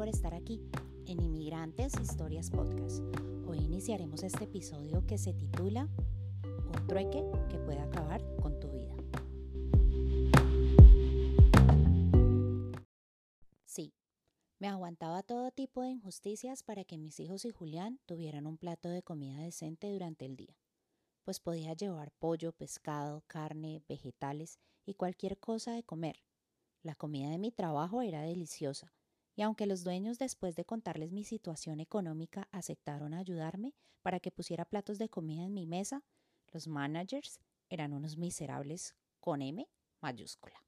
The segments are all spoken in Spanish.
por estar aquí en Inmigrantes Historias Podcast. Hoy iniciaremos este episodio que se titula Un trueque que puede acabar con tu vida. Sí, me aguantaba todo tipo de injusticias para que mis hijos y Julián tuvieran un plato de comida decente durante el día, pues podía llevar pollo, pescado, carne, vegetales y cualquier cosa de comer. La comida de mi trabajo era deliciosa y aunque los dueños después de contarles mi situación económica aceptaron ayudarme para que pusiera platos de comida en mi mesa, los managers eran unos miserables con M mayúscula.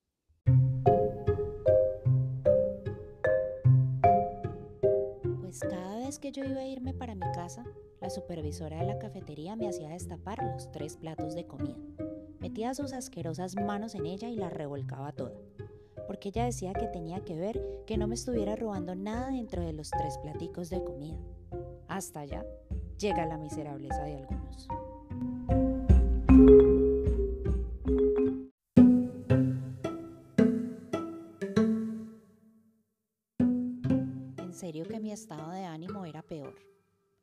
Pues cada vez que yo iba a irme para mi casa, la supervisora de la cafetería me hacía destapar los tres platos de comida. Metía sus asquerosas manos en ella y la revolcaba toda porque ella decía que tenía que ver que no me estuviera robando nada dentro de los tres platicos de comida. Hasta allá llega la miserableza de algunos. En serio que mi estado de ánimo era peor.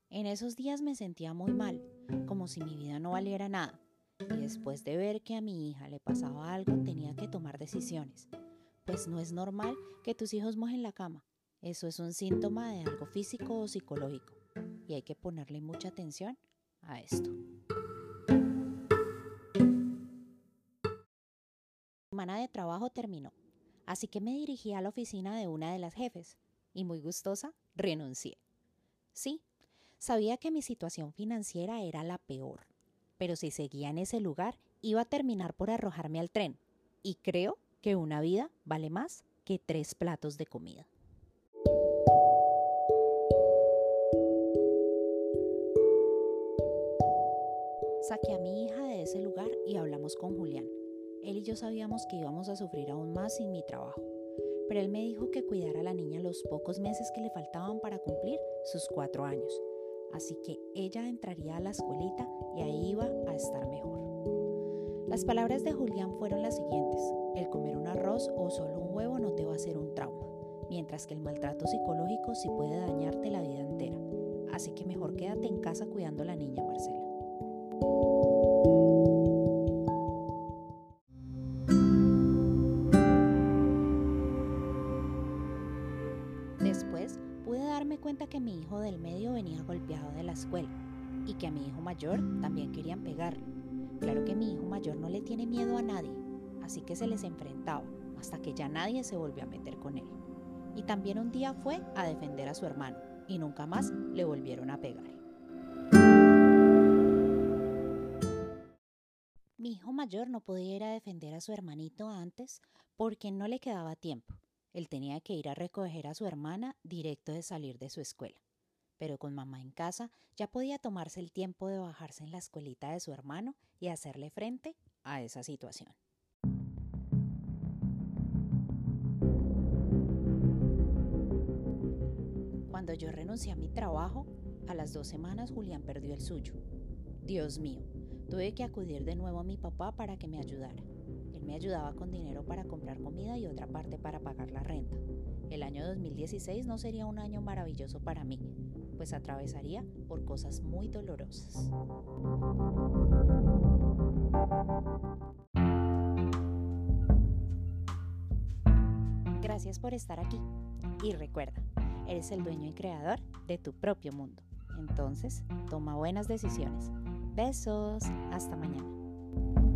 En esos días me sentía muy mal, como si mi vida no valiera nada. Y después de ver que a mi hija le pasaba algo, tenía que tomar decisiones pues no es normal que tus hijos mojen la cama. Eso es un síntoma de algo físico o psicológico y hay que ponerle mucha atención a esto. Mi semana de trabajo terminó, así que me dirigí a la oficina de una de las jefes y muy gustosa renuncié. Sí, sabía que mi situación financiera era la peor, pero si seguía en ese lugar iba a terminar por arrojarme al tren y creo que una vida vale más que tres platos de comida. Saqué a mi hija de ese lugar y hablamos con Julián. Él y yo sabíamos que íbamos a sufrir aún más sin mi trabajo, pero él me dijo que cuidara a la niña los pocos meses que le faltaban para cumplir sus cuatro años, así que ella entraría a la escuelita y ahí iba a estar mejor. Las palabras de Julián fueron las siguientes. El comer un arroz o solo un huevo no te va a hacer un trauma, mientras que el maltrato psicológico sí puede dañarte la vida entera. Así que mejor quédate en casa cuidando a la niña, Marcela. Después pude darme cuenta que mi hijo del medio venía golpeado de la escuela y que a mi hijo mayor también querían pegarle Claro que mi hijo mayor no le tiene miedo a nadie, así que se les enfrentaba hasta que ya nadie se volvió a meter con él. Y también un día fue a defender a su hermano y nunca más le volvieron a pegar. Mi hijo mayor no podía ir a defender a su hermanito antes porque no le quedaba tiempo. Él tenía que ir a recoger a su hermana directo de salir de su escuela pero con mamá en casa ya podía tomarse el tiempo de bajarse en la escuelita de su hermano y hacerle frente a esa situación. Cuando yo renuncié a mi trabajo, a las dos semanas Julián perdió el suyo. Dios mío, tuve que acudir de nuevo a mi papá para que me ayudara. Él me ayudaba con dinero para comprar comida y otra parte para pagar la renta. El año 2016 no sería un año maravilloso para mí, pues atravesaría por cosas muy dolorosas. Gracias por estar aquí y recuerda, eres el dueño y creador de tu propio mundo. Entonces, toma buenas decisiones. Besos, hasta mañana.